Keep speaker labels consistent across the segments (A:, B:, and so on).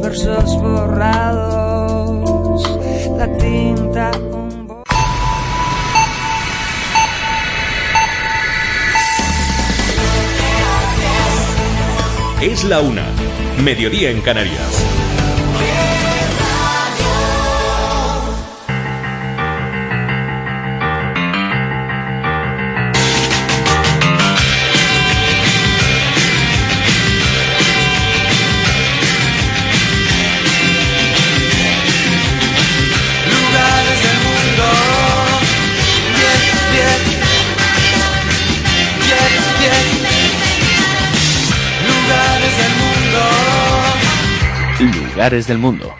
A: versos borrados, la tinta.
B: Es la una. Mediodía en Canarias.
A: Lugares del mundo.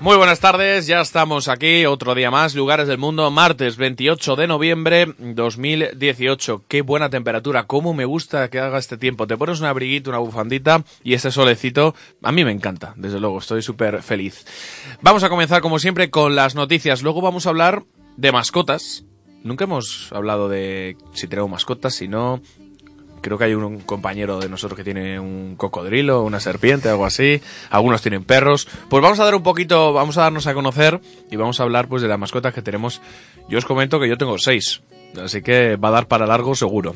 C: Muy buenas tardes, ya estamos aquí, otro día más, Lugares del Mundo, martes 28 de noviembre 2018. Qué buena temperatura, cómo me gusta que haga este tiempo. Te pones un abriguito, una bufandita y este solecito, a mí me encanta, desde luego, estoy súper feliz. Vamos a comenzar como siempre con las noticias, luego vamos a hablar de mascotas. Nunca hemos hablado de si tenemos mascotas, si no, Creo que hay un, compañero de nosotros que tiene un cocodrilo, una serpiente, algo así. Algunos tienen perros. Pues vamos a dar un poquito, vamos a darnos a conocer y vamos a hablar pues de las mascotas que tenemos. Yo os comento que yo tengo seis, así que va a dar para largo seguro.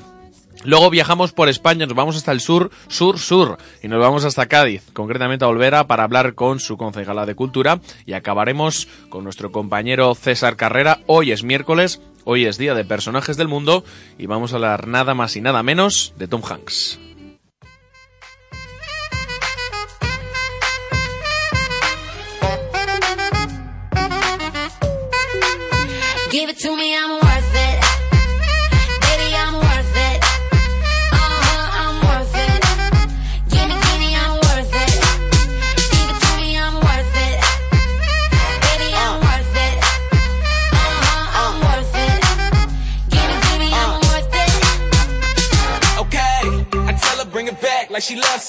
C: Luego viajamos por España, nos vamos hasta el sur, sur, sur, y nos vamos hasta Cádiz, concretamente a Olvera, para hablar con su concejala de Cultura, y acabaremos con nuestro compañero César Carrera. Hoy es miércoles, hoy es día de personajes del mundo, y vamos a hablar nada más y nada menos de Tom Hanks.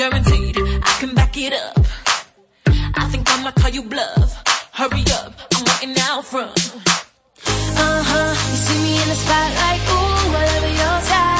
D: guaranteed I can back it up. I think I'ma call you bluff. Hurry up, I'm waiting out front. Uh huh, you see me in the spotlight, ooh, I love your style.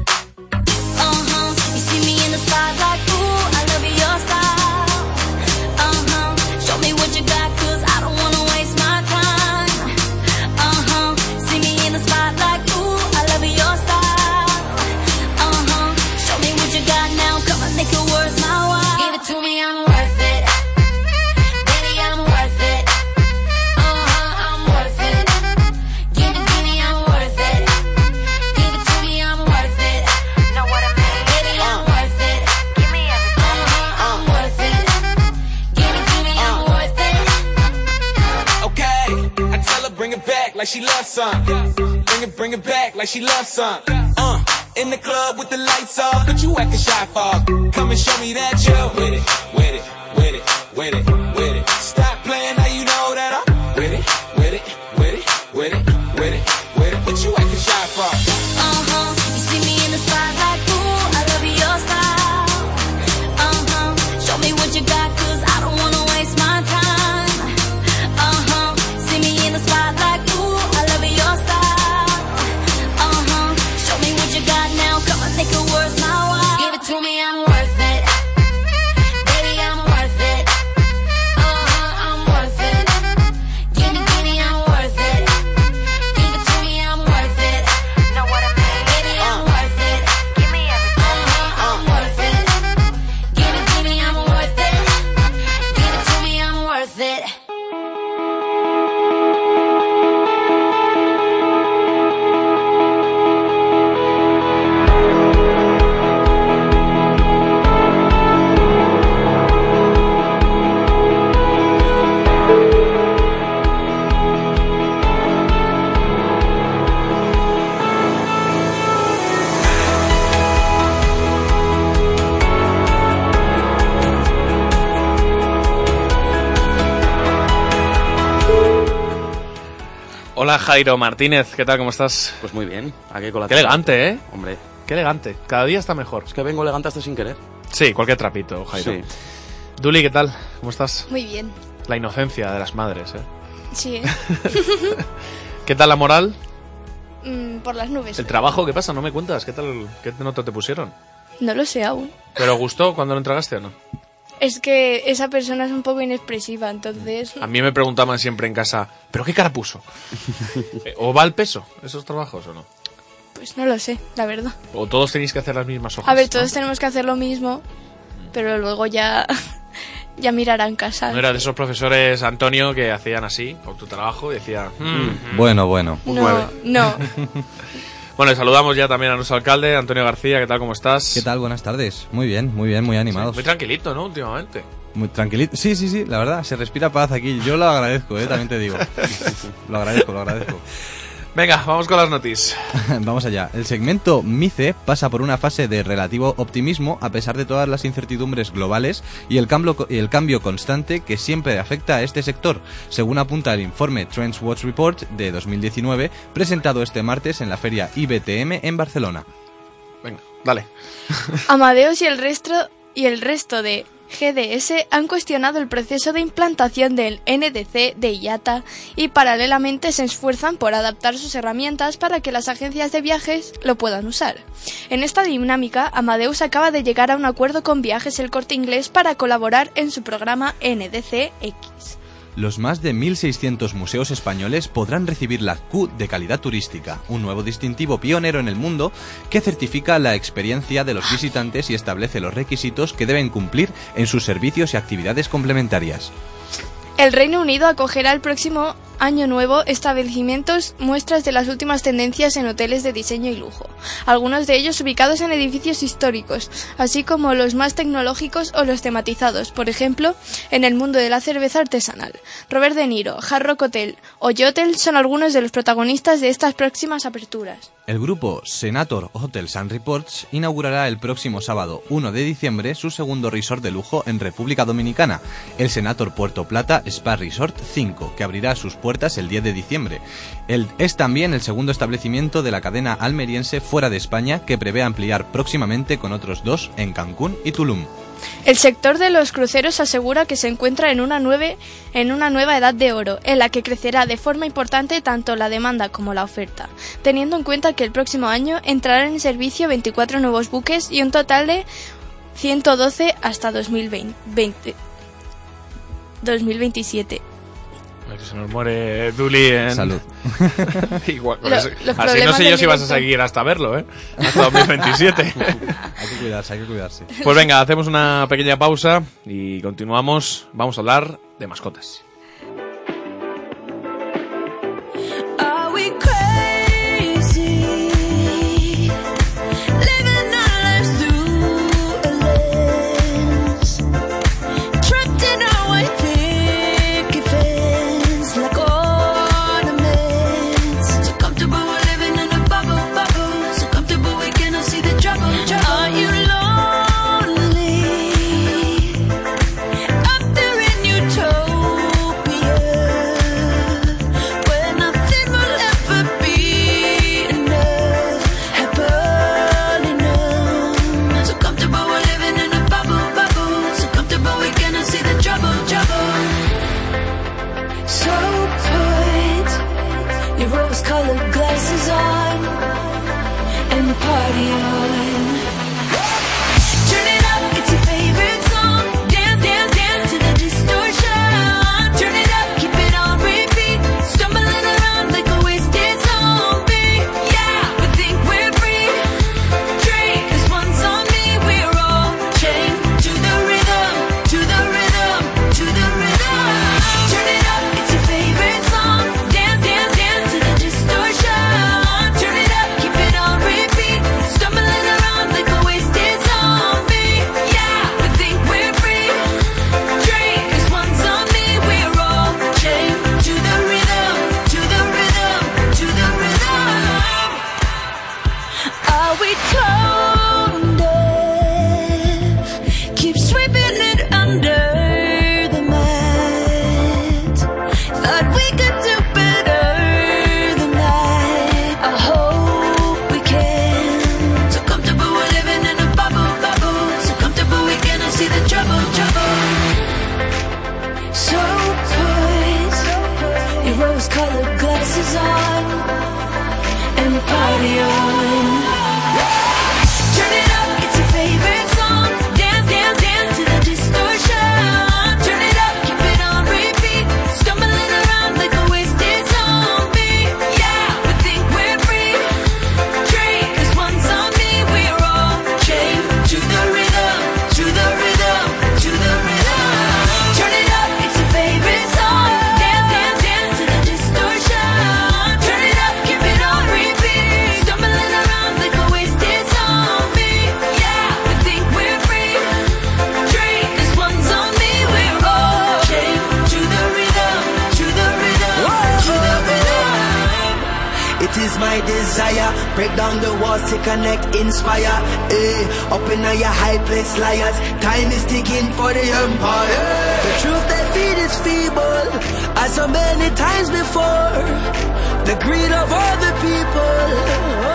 E: Some. Bring it, bring it back like she loves some. Uh, in the club with the lights off, but you acting shy for? Come and show me that you're with it,
C: Hola Jairo Martínez, ¿qué tal? ¿Cómo estás?
F: Pues muy bien, aquí con la
C: Qué elegante, ¿eh?
F: Hombre,
C: Qué elegante. Cada día está mejor.
F: es que vengo elegante hasta sin querer.
C: Sí, cualquier trapito, Jairo.
F: Sí.
C: Duli, ¿qué tal? ¿Cómo estás?
G: Muy bien.
C: La inocencia de las madres, ¿eh?
G: Sí, ¿eh?
C: ¿Qué tal la moral?
G: Mm, por las nubes.
C: ¿El trabajo qué pasa? No me cuentas. ¿Qué tal? ¿Qué nota te pusieron?
G: No lo sé aún.
C: ¿Pero gustó cuando lo entregaste o no?
G: Es que esa persona es un poco inexpresiva, entonces...
C: A mí me preguntaban siempre en casa, ¿pero qué cara puso? Eh, ¿O va al peso esos trabajos o no?
G: Pues no lo sé, la verdad.
C: ¿O todos tenéis que hacer las mismas hojas?
G: A ver,
C: ¿no?
G: todos tenemos que hacer lo mismo, pero luego ya... ya mirarán casa.
C: No era de esos profesores, Antonio, que hacían así, con tu trabajo, y decía... "Mm".
H: Bueno, bueno.
C: un
G: No, no.
C: Bueno, saludamos ya también a nuestro alcalde, Antonio García, ¿qué tal? ¿Cómo estás?
H: ¿Qué tal? Buenas tardes. Muy bien, muy bien, muy animados.
C: Muy tranquilito, ¿no? Últimamente.
H: Muy tranquilito. Sí, sí, sí, la verdad, se respira paz aquí. Yo lo agradezco, eh, también te digo. Lo agradezco, lo agradezco.
C: Venga, vamos con las noticias.
H: Vamos allá. El segmento MICE pasa por una fase de relativo optimismo a pesar de todas las incertidumbres globales y el cambio, y el cambio constante que siempre afecta a este sector, según apunta el informe Trends Watch Report de 2019 presentado este martes en la feria IBTM en Barcelona.
C: Venga, dale.
G: Amadeus y el resto y el resto de GDS han cuestionado el proceso de implantación del NDC de IATA y paralelamente se esfuerzan por adaptar sus herramientas para que las agencias de viajes lo puedan usar. En esta dinámica, Amadeus acaba de llegar a un acuerdo con Viajes El Corte Inglés para colaborar en su programa NDC-X.
H: Los más de 1.600 museos españoles podrán recibir la Q de calidad turística, un nuevo distintivo pionero en el mundo que certifica la experiencia de los visitantes y establece los requisitos que deben cumplir en sus servicios y actividades complementarias.
G: El Reino Unido acogerá el próximo año nuevo establecimientos muestras de las últimas tendencias en hoteles de diseño y lujo, algunos de ellos ubicados en edificios históricos, así como los más tecnológicos o los tematizados, por ejemplo, en el mundo de la cerveza artesanal. Robert De Niro, Hard Hotel o Yotel son algunos de los protagonistas de estas próximas aperturas.
H: El grupo Senator Hotels and Reports inaugurará el próximo sábado 1 de diciembre su segundo resort de lujo en República Dominicana, el Senator Puerto Plata Spa Resort 5, que abrirá sus puertas el 10 de diciembre. Es también el segundo establecimiento de la cadena almeriense fuera de España que prevé ampliar próximamente con otros dos en Cancún y Tulum.
G: El sector de los cruceros asegura que se encuentra en una, en una nueva edad de oro, en la que crecerá de forma importante tanto la demanda como la oferta, teniendo en cuenta que el próximo año entrarán en servicio 24 nuevos buques y un total de 112 hasta 2020. 20 2027.
C: Que se nos muere Duli en...
H: Salud.
C: Igual,
G: Lo-
C: pues,
G: los
C: así no
G: problemas
C: sé yo
G: del
C: si vas a
G: directo.
C: seguir hasta verlo, ¿eh? Hasta 2027.
H: Hay que cuidarse, hay que cuidarse.
C: pues venga, hacemos una pequeña pausa y continuamos. Vamos a hablar de mascotas.
I: Connect, inspire. Eh, up in your high place, liars. Time is ticking for the empire. The truth they feed is feeble, as so many times before. The greed of all the people.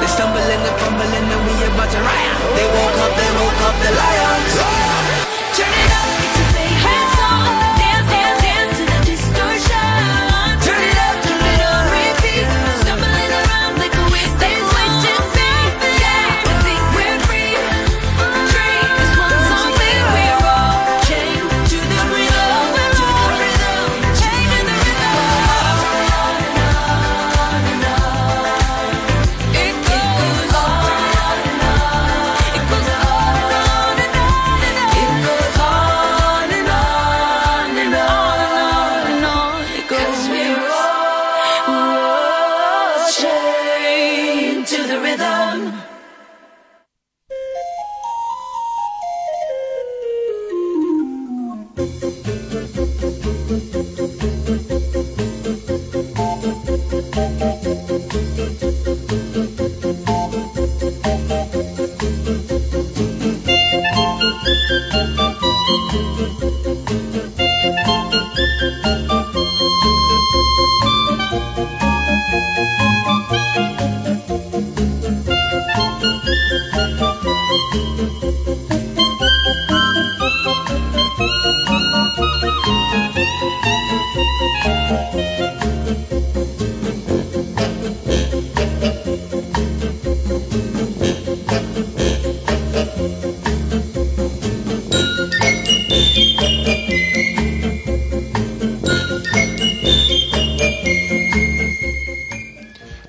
I: They stumble and fumble and we about to riot. They woke up, they woke up the lions.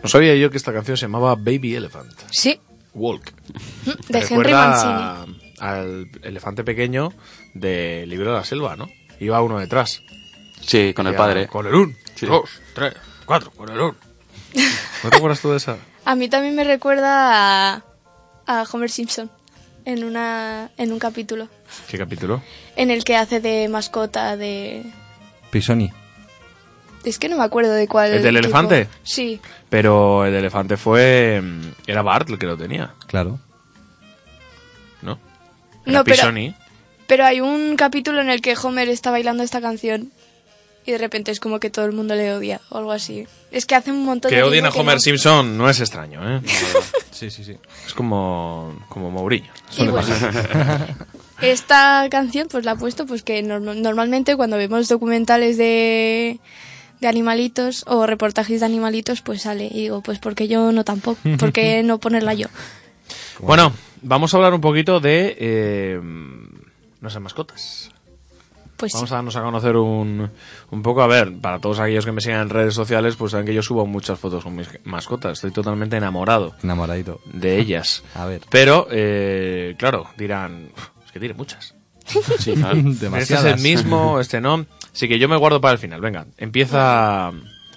C: No sabía yo que esta canción se llamaba Baby Elephant.
G: Sí,
C: Walk.
G: de Henry
C: Recuerda
G: Mancini.
C: al elefante pequeñño del libro de la selva, ¿no? Iba uno detrás.
F: Sí, con el padre.
C: Con el un,
F: Sí.
C: dos, tres, cuatro, con el un. ¿No te acuerdas tú de esa?
G: A mí también me recuerda a, a Homer Simpson en, una, en un capítulo
C: ¿Qué capítulo?
G: en el que hace de mascota de...
H: Pisoni.
G: Es que no me acuerdo de cuál.
C: ¿El del
G: tipo.
C: elefante?
G: Sí.
C: Pero el elefante fue... mm, Era Bart el que lo tenía,
H: Claro.
C: ¿no? Era
G: No, pero-
C: Pisoni.
G: Pero hay un capítulo en el que Homer está bailando esta canción y de repente es como que todo el mundo le odia o algo así. Es que hace un montón de
C: Que odien a
G: que
C: Homer
G: no.
C: Simpson no es extraño, ¿eh?
H: Sí, sí, sí.
C: Es como, como Mourinho. Suele
G: Igual.
C: pasar.
G: Esta canción pues la he puesto pues que norm- normalmente cuando vemos documentales de, de animalitos o reportajes de animalitos pues sale y digo pues porque yo no tampoco, ¿por qué no ponerla yo?
C: Bueno, vamos a hablar un poquito de eh, nuestras mascotas.
G: Pues
C: Vamos a darnos a conocer un, un poco. A ver, para todos aquellos que me sigan en redes sociales, pues saben que yo subo muchas fotos con mis mascotas. Estoy totalmente enamorado
H: Enamoradito.
C: de ellas.
H: A ver.
C: Pero, eh, claro, dirán, "Uf, es que tiene muchas.
F: Sí, claro.
C: Este es el mismo, este no. Así que yo me guardo para el final. Venga, empieza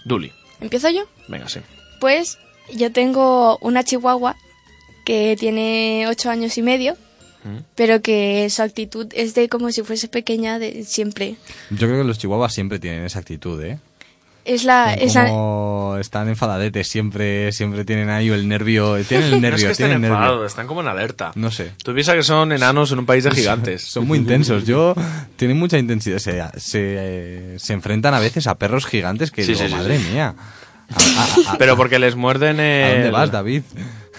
C: Duli.
G: ¿empiezo yo?
C: Venga, sí.
G: Pues yo tengo una chihuahua que tiene ocho años y medio,
C: Mm.
G: pero que su actitud es de como si fuese pequeña de siempre.
H: Yo creo que los chihuahuas siempre tienen esa actitud, ¿eh?
G: Es la, es la-
H: Como están enfadadetes, siempre, siempre tienen ahí el nervio. Tienen el
C: No es
H: nervio,
C: que
H: tienen el nervio.
C: enfadados, están como en alerta.
H: No sé.
C: Tú piensas que son enanos en un país de gigantes.
H: Son muy intensos. Yo tienen mucha intensidad. Se, se, se enfrentan a veces a perros gigantes que
F: Sí,
H: digo,
F: sí,
H: madre
F: sí.
H: mía. A- a- a-
C: Pero porque les muerden el...
H: ¿A dónde vas, David?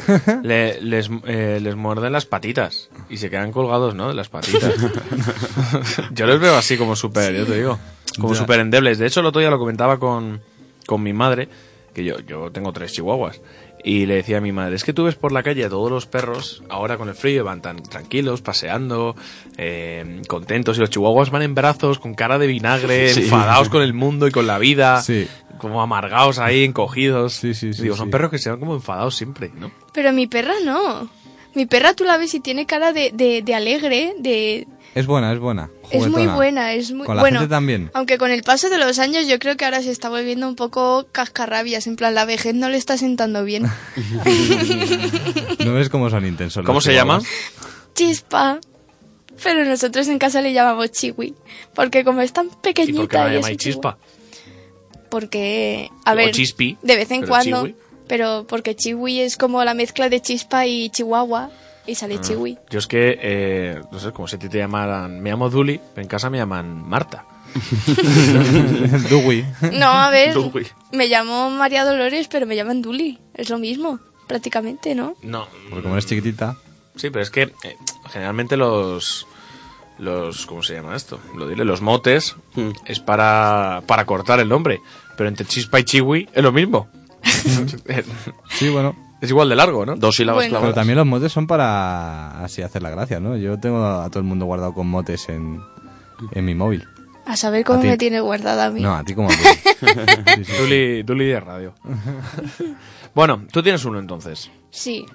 C: Le- les, eh, les muerden las patitas y se quedan colgados, ¿no? De las patitas. yo los veo así como súper, yo te digo, como súper endebles. De hecho, el otro día lo comentaba con, con mi madre, que yo, yo tengo tres chihuahuas, y le decía a mi madre, es que tú ves por la calle a todos los perros, ahora con el frío van tan tranquilos, paseando, eh, contentos, y los chihuahuas van en brazos, con cara de vinagre,
F: Sí.
C: enfadados con el mundo y con la vida,
H: Sí.
C: como amargados ahí, encogidos.
H: Sí, sí, sí,
C: Digo, son
H: sí.
C: perros que se van como enfadados siempre, ¿no?
G: Pero mi perra no. Mi perra tú la ves y tiene cara de, de, de alegre, de...
H: Es buena, es buena.
G: Es muy buena, es muy
H: Con la
G: bueno.
H: gente también.
G: Aunque con el paso de los años yo creo que ahora se está volviendo un poco cascarrabias, en plan la vejez no le está sentando bien.
H: No ves cómo son intensos.
C: ¿Cómo se llama?
G: Chispa. Pero nosotros en casa le llamamos chiwi, porque como es tan
C: ¿Y
G: pequeñita
C: por qué no la
G: y
C: llamáis chispa?
G: Porque, a
C: O
G: ver,
C: chispi,
G: de vez en cuando,
C: chiwi.
G: pero porque chiwi es como la mezcla de chispa y chihuahua y sale
C: Ah.
G: chiwi.
C: Yo es que, eh, no sé, como si a ti te llamaran, me llamo Duli, en casa me llaman Marta.
H: Dewey.
G: No, a ver, me llamo María Dolores, pero me llaman Duli, es lo mismo, prácticamente, ¿no?
C: No,
H: Porque como eres chiquitita.
C: sí, pero es que eh, generalmente los, los, ¿cómo se llama esto? Lo diré, los motes
F: Mm.
C: es para, para cortar el nombre, pero entre chispa y chiwi es lo mismo.
H: Sí, bueno.
C: Es igual de largo, ¿no?
F: Dos sílabas
G: Bueno.
H: Pero también los motes son para así hacer la gracia, ¿no? Yo tengo a todo el mundo guardado con motes en, en mi móvil.
G: A saber cómo
H: A
G: me tiene guardada a mí.
H: No, a ti como a ti.
C: Duli, Duli de radio. bueno, tú tienes uno entonces.
G: Sí.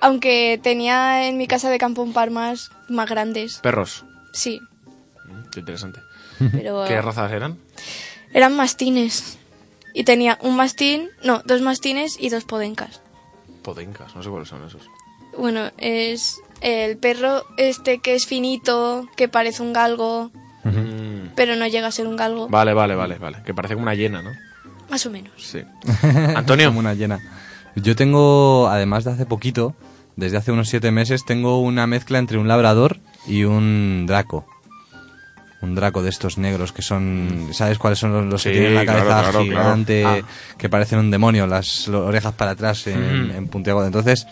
G: Aunque tenía en mi casa de campo un par más, más grandes.
C: Perros.
G: Sí.
C: Mm, Qué interesante.
G: Pero
C: ¿Qué razas eran?
G: eran mastines. Y tenía un mastín, no, dos mastines y dos podencas.
C: Podencas, no sé cuáles son esos.
G: Bueno, es el perro este que es finito, que parece un galgo,
C: Mm,
G: pero no llega a ser un galgo.
C: Vale, vale, vale, vale. Que parece como una hiena, ¿no?
G: Más o menos.
C: Sí. Antonio.
H: Como una llena. Yo tengo, además de hace poquito, desde hace unos siete meses, tengo una mezcla entre un labrador y un draco. Un draco de estos negros que son... ¿Sabes cuáles son los, los
C: Sí,
H: que tienen la cabeza
C: claro,
H: gigante,
C: claro.
H: que parecen un demonio, las orejas para atrás en,
C: Mm.
H: en puntiagudo? Entonces,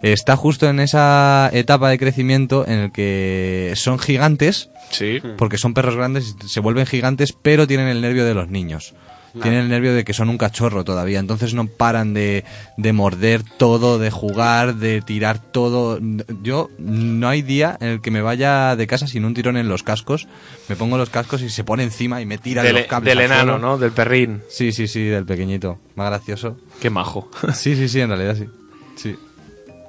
H: está justo en esa etapa de crecimiento en el que son gigantes,
C: Sí.
H: porque son perros grandes y se vuelven gigantes, pero tienen el nervio de los niños. Tienen el nervio de que son un cachorro todavía, entonces no paran de, de morder todo, de jugar, de tirar todo. Yo no hay día en el que me vaya de casa sin un tirón en los cascos. Me pongo los cascos y se pone encima y me tira
C: Del,
H: los cables.
C: del enano. ¿no? Del perrín.
H: Sí, sí, sí, del pequeñito. Más gracioso.
C: Qué majo.
H: Sí, sí, sí, en realidad sí. Sí.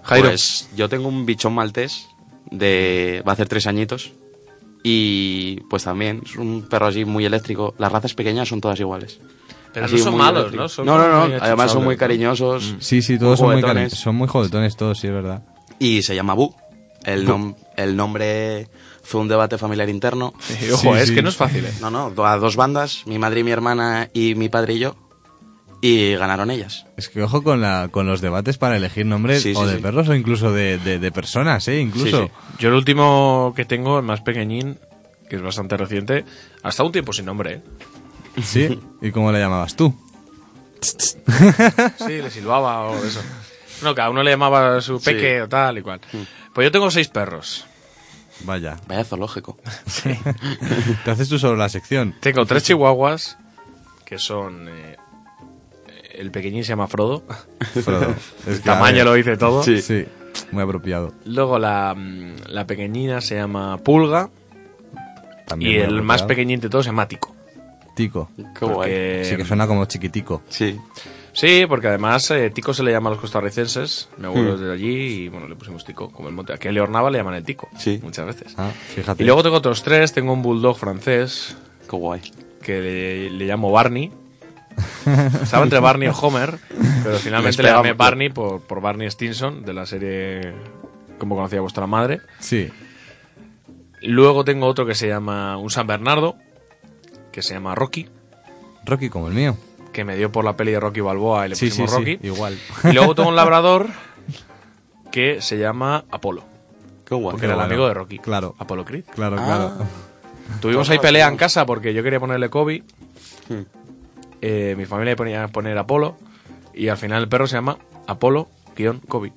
C: Jairo.
F: Pues yo tengo un bichón maltés de... va a hacer tres añitos. Y pues también es un perro así muy eléctrico. Las razas pequeñas son todas iguales.
C: Pero
F: Así,
C: no son malos,
F: eléctrico.
C: ¿no? Son
F: no, no, no. Además son muy cariñosos.
H: Sí, sí, todos son muy,
F: juguetones.
H: cari- son muy juguetones todos, sí, es verdad.
F: Y se llama Bu. El, nom- el nombre fue un debate familiar interno.
C: Ojo,
H: Sí,
C: es
H: sí.
C: que no es fácil, ¿eh?
F: No, no, a dos bandas, mi madre y mi hermana y mi padre y yo. Y ganaron ellas.
H: Es que ojo con, la, con los debates para elegir nombres
F: Sí,
H: o
F: sí,
H: de
F: sí.
H: perros o incluso de, de- de personas, ¿eh? Incluso.
F: Sí, sí.
C: Yo el último que tengo, el más pequeñín, que es bastante reciente, hasta un tiempo sin nombre, ¿eh?
H: ¿Sí? ¿Y cómo le llamabas tú?
C: Sí, le silbaba o eso. No, cada uno le llamaba a su
F: Sí.
C: peque o tal y cual. Pues yo tengo seis perros.
H: Vaya.
F: Vaya zoológico.
H: Te haces tú solo la sección.
C: Tengo tres chihuahuas, que son... eh, el pequeñín se llama Frodo.
H: Frodo. Es
C: El
H: que, a
C: tamaño lo dice todo.
H: Sí. sí, muy apropiado.
C: Luego la, mm, la pequeñina se llama Pulga.
H: También
C: y el
H: apropiado.
C: más pequeñín de todos se llama Tico.
H: Tico.
F: Qué guay.
C: Porque-
H: Sí, que suena como chiquitico.
F: Sí.
C: Sí, porque además eh, Tico se le llama a los costarricenses. Mi abuelo
F: Hmm.
C: es de allí y bueno, le pusimos Tico. Como el monte. Aquí en Leornava le llaman el Tico.
F: Sí.
C: Muchas veces.
H: Ah, fíjate.
C: Y luego tengo otros tres. Tengo un bulldog francés
F: Qué guay.
C: que le, le llamo Barney. Estaba entre Barney y Homer, pero finalmente le llamé. Barney por, por Barney Stinson de la serie Como conocía vuestra madre.
H: Sí.
C: Luego tengo otro que se llama un San Bernardo, que se llama Rocky,
H: Rocky como el mío.
C: que me dio por la peli de Rocky Balboa y le
H: Sí, sí,
C: pusimos Rocky.
H: sí. Igual.
C: Y luego tengo un labrador que se llama Apolo,
F: Qué guay.
C: porque era el amigo de Rocky.
H: Claro.
C: Apolo Creed.
H: Claro,
F: Ah.
H: claro.
C: Tuvimos ahí pelea en casa porque yo quería ponerle Kobe.
F: Hmm.
C: Eh, mi familia ponía poner Apolo. Y al final el perro se llama Apolo-Kobe.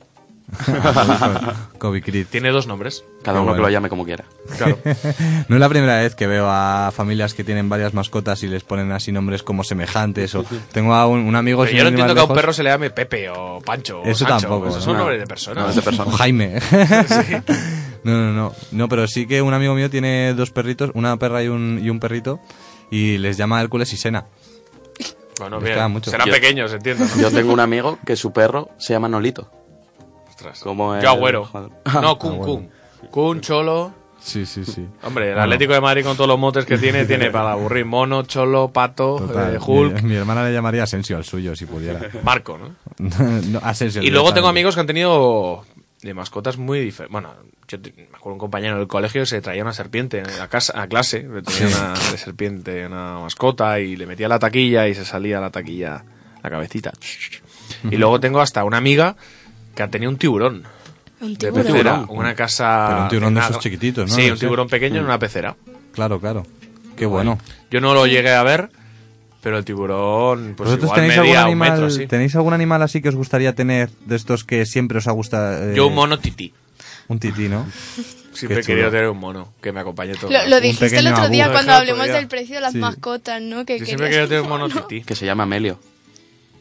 H: Kobe Creed.
C: Tiene dos nombres.
F: Cada
H: Qué
F: uno que
H: bueno.
F: lo llame como quiera.
C: Claro.
H: No es la primera vez que veo a familias que tienen varias mascotas y les ponen así nombres como semejantes. O tengo a un, un amigo.
C: Pero
H: sin
C: yo no entiendo que a un perro se le llame Pepe o Pancho o
H: Eso
C: Sancho.
H: tampoco,
C: son
H: no.
C: nombres de personas.
F: No, es de persona.
H: O Jaime. No, no, no. No, pero sí que un amigo mío tiene dos perritos, una perra y un, y un perrito, y les llama Hércules y Sena.
C: Bueno, bien.
H: mucho.
C: Serán
F: Yo-
C: pequeños, entiendo. ¿no?
F: Yo tengo un amigo que su perro se llama Nolito.
C: Ostras.
F: Como el-
C: Yo agüero. No, Kun Kun. Kun, Cholo.
H: Sí, sí, sí.
C: Hombre, el Atlético de Madrid con todos los motes que tiene, tiene para aburrir mono, cholo, pato,
H: Total.
C: eh, Hulk,
H: Mi, mi hermana le llamaría Asensio al suyo, si pudiera.
C: Marco, ¿no?
H: No, Asensio.
C: Y luego tengo amigos que han tenido de mascotas muy diferentes. Bueno, yo te- me acuerdo un compañero del colegio que se traía una serpiente a, casa, a clase, le tenía una de serpiente, una mascota, y le metía la taquilla y se salía la taquilla, la cabecita. Y luego tengo hasta una amiga que ha tenido un tiburón.
G: Un
C: De
G: tiburón.
C: pecera, una casa.
H: Pero un tiburón de esos chiquititos, ¿no?
C: Sí, un tiburón pequeño en una pecera.
H: Claro, claro. Qué bueno.
C: Yo no lo llegué a ver, pero el tiburón, pues
H: ¿Vosotros
C: igual
H: tenéis algún,
C: medía un metro
H: animal,
C: así.
H: tenéis algún animal así que os gustaría tener de estos que siempre os ha gustado? eh,
C: Yo un mono tití.
H: Un tití, ¿no?
C: Siempre he querido tener un mono que me acompañe todo.
G: Lo, lo dijiste el otro día cuando
C: Claro,
G: hablemos del precio de las
H: Sí.
G: mascotas, ¿no? Que
C: Yo siempre he querido tener
G: un
C: mono tití.
F: Que se llama Amelio.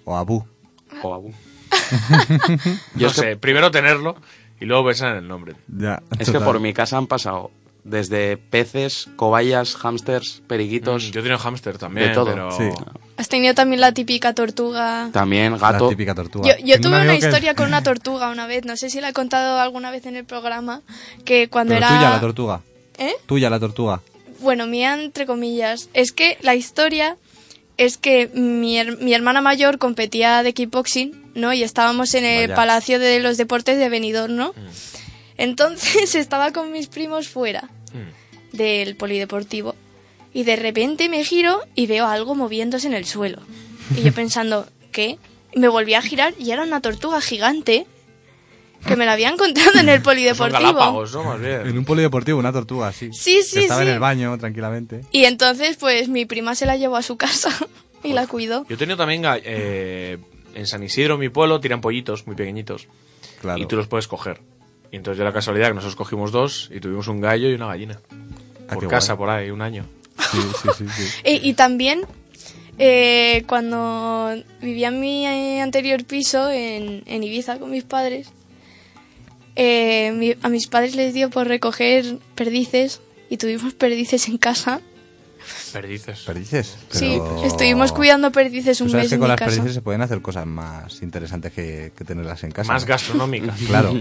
H: O Abu.
F: O Abu.
C: Yo
F: que-
C: sé, primero tenerlo y luego pensar en el nombre.
H: Ya,
F: Es que por mi casa han pasado desde peces, cobayas, hámsters, periquitos,
C: Mm, Yo he tenido hámster también,
F: De todo.
C: pero...
H: Sí.
G: Has tenido también la típica tortuga.
F: también
H: La
F: gato.
H: típica tortuga.
G: Yo, yo tuve una historia con una tortuga una vez, no sé si la he contado alguna vez en el programa, que cuando
H: Pero
G: era...
H: tuya la tortuga.
G: ¿Eh?
H: Tuya la tortuga.
G: Bueno, mía entre comillas. Es que la historia es que mi, her- mi hermana mayor competía de kickboxing, ¿no? Y estábamos en el
H: Vaya.
G: Palacio de los Deportes de Benidorm, ¿no? Entonces estaba con mis primos fuera del polideportivo y de repente me giro y veo algo moviéndose en el suelo. Y yo pensando, ¿qué? Y me volví a girar y era una tortuga gigante que me la había encontrado en el
C: Son
G: polideportivo.
C: galápagos, ¿no? Más bien.
H: En un polideportivo, una tortuga, sí.
G: Sí, sí,
H: Que estaba
G: sí.
H: en el baño, tranquilamente.
G: Y entonces, pues mi prima se la llevó a su casa y la cuidó.
C: Yo he tenido también eh, en San Isidro, mi pueblo, tiran pollitos muy pequeñitos.
H: Claro.
C: Y tú los puedes coger. Y entonces yo la casualidad que nosotros cogimos dos y tuvimos un gallo y una gallina.
H: Ah,
C: Por casa,
H: guay.
C: por ahí, un año.
H: Sí, sí, sí. sí.
G: Y, y también, eh, cuando vivía en mi eh, anterior piso, en, en Ibiza, con mis padres, eh, mi- a mis padres les dio por recoger perdices y tuvimos perdices en casa.
C: Perdices.
H: Perdices.
G: Sí, estuvimos cuidando perdices
H: Tú
G: un
H: sabes
G: mes
H: que
G: en
H: con
G: mi
H: las
G: casa.
H: perdices se pueden hacer cosas más interesantes que, que tenerlas en casa.
C: Más
H: ¿no?
C: gastronómica.
H: Claro.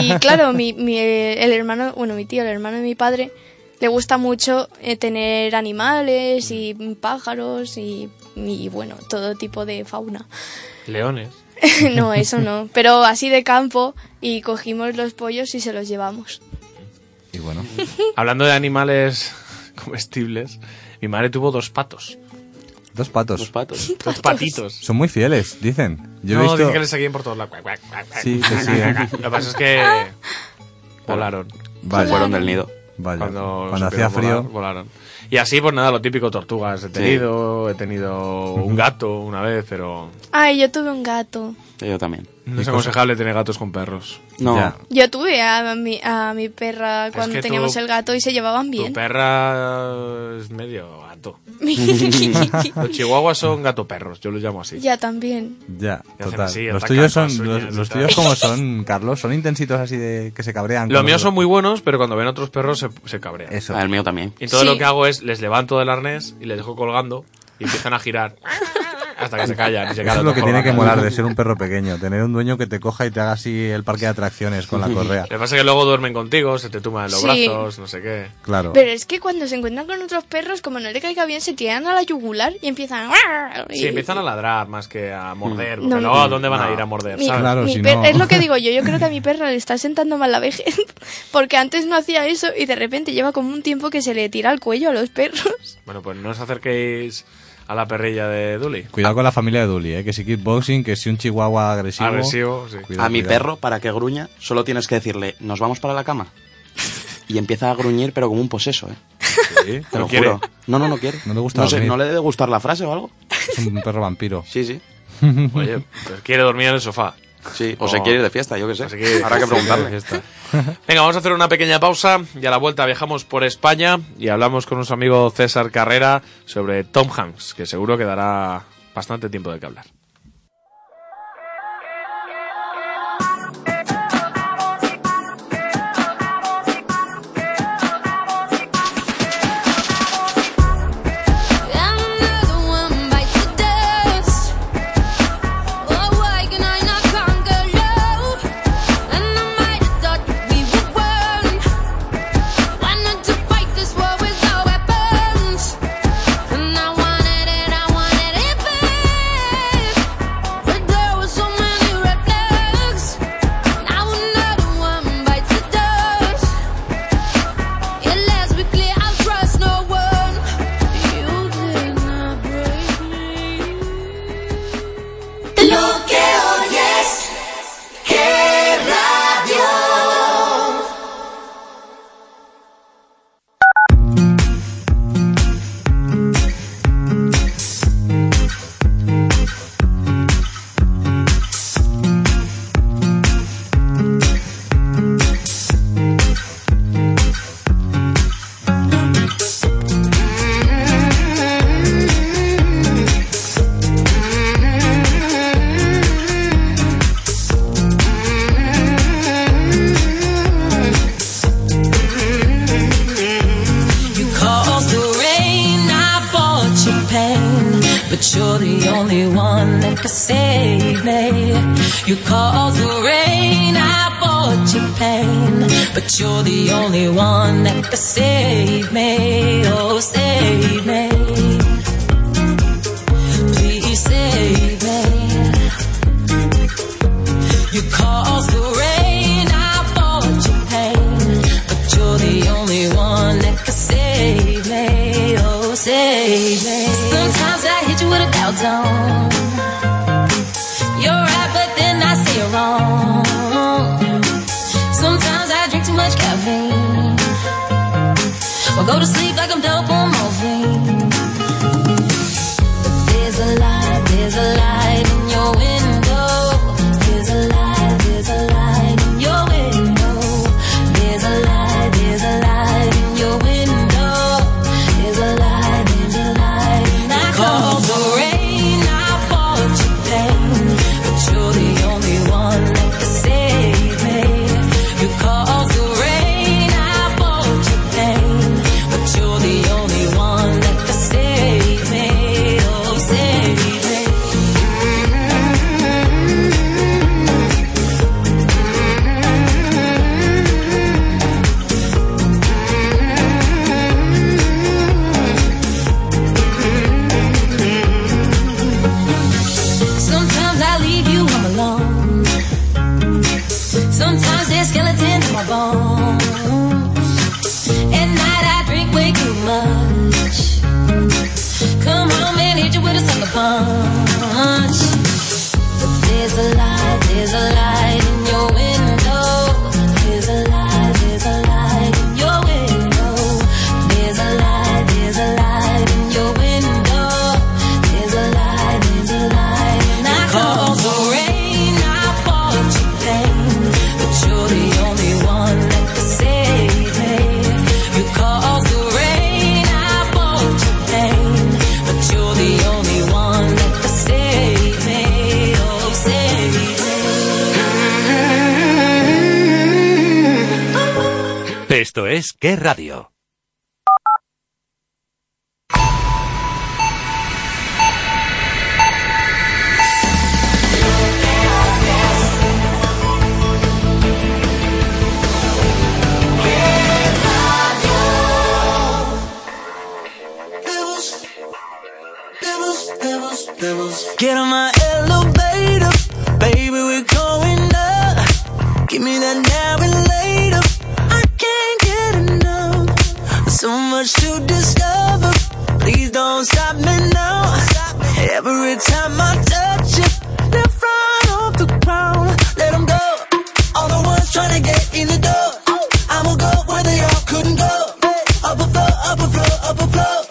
G: Y claro, mi, mi, el hermano, bueno, mi tío, el hermano de mi padre, le gusta mucho eh, tener animales y pájaros y, y, bueno, todo tipo de fauna.
C: Leones.
G: no, eso no, pero así de campo y cogimos los pollos y se los llevamos.
H: y bueno.
C: Hablando de animales comestibles, mi madre tuvo dos patos.
H: Dos patos.
C: Dos patitos.
H: Son muy fieles, dicen. Yo he
C: no,
H: visto...
C: dicen que les seguían por todos lados. Cuac.
H: Sí, que siguen.
C: Lo que pasa es que volaron.
H: Vale.
F: Fueron del nido.
H: Vaya.
C: Cuando,
H: Cuando hacía frío.
C: volar, volaron. Y así, pues nada, lo típico, tortugas he tenido, he tenido un gato una vez, pero
G: Ay, yo tuve un gato.
F: Yo también.
C: No es aconsejable tener gatos con perros.
F: No.
H: Ya.
G: Yo tuve a mi, a mi perra cuando
C: que
G: teníamos
C: tú-
G: el gato y se llevaban
C: Tu
G: bien.
C: perra es medio gato. Los chihuahuas son gato perros, yo los llamo así.
G: ya también.
H: Ya, total.
C: así,
H: los tuyos son, los, los tuyos como son, Carlos, son intensitos así de que se cabrean.
C: Los míos son muy buenos, pero cuando ven a otros perros se, se cabrean.
H: Eso.
F: Ah, el mío también.
C: Y todo
G: Sí.
C: lo que hago es les levanto del arnés y les dejo colgando y empiezan a girar hasta que se callan y se
H: Eso es lo que tiene que molar de ser un perro pequeño, tener un dueño que te coja y te haga así el parque de atracciones con la correa.
C: Lo que pasa es que luego duermen contigo, se te tuman los
G: Sí.
C: brazos, no sé qué.
H: Claro.
G: Pero es que cuando se encuentran con otros perros, como no le caiga bien, se tiran a la yugular y empiezan...
C: Sí, empiezan a ladrar más que a morder. Porque
G: No.
C: ¿a dónde van a ir a morder?
G: Mi-
C: ¿sabes?
H: Claro,
G: mi
H: si
G: per-
H: no-
G: Es lo que digo yo, yo creo que a mi perra le está sentando mal la vejez, porque antes no hacía eso y de repente lleva como un tiempo que se le tira al cuello a los perros.
C: Bueno, pues no os acerquéis a la perrilla de Duli.
H: Cuidado con la familia de Dully, ¿eh? que si kickboxing, que si un chihuahua agresivo.
C: Agresivo, sí.
H: Cuidado,
F: a mi
H: cuidado.
F: perro, para que gruña, solo tienes que decirle, ¿nos vamos para la cama? Y empieza a gruñir, pero como un poseso, ¿eh?
H: Sí,
F: Te
C: No
F: lo
C: quiere.
F: juro. No, no, no quiere.
H: No le gusta
F: no, sé. ¿No le debe gustar la frase o algo?
H: Es un perro vampiro.
F: Sí, sí.
C: Oye, pues quiere dormir en el sofá.
F: Sí, o, se quiere ir de fiesta, yo qué sé.
I: Que,
F: Habrá que preguntarle.
I: Venga, vamos a hacer una pequeña pausa y a la vuelta viajamos por España y hablamos con nuestro amigo César Carrera sobre Tom Hanks, que seguro que dará bastante tiempo de que hablar.
D: 我走。
J: Esto es Qué Radio.
A: Baby, we're going up. Give me So much to discover. Please don't stop me now. Every time I touch you, they're right off the ground. Let them go. All the ones trying to get in the door. I will go where they all couldn't go. Up a floor, up a floor, up a floor.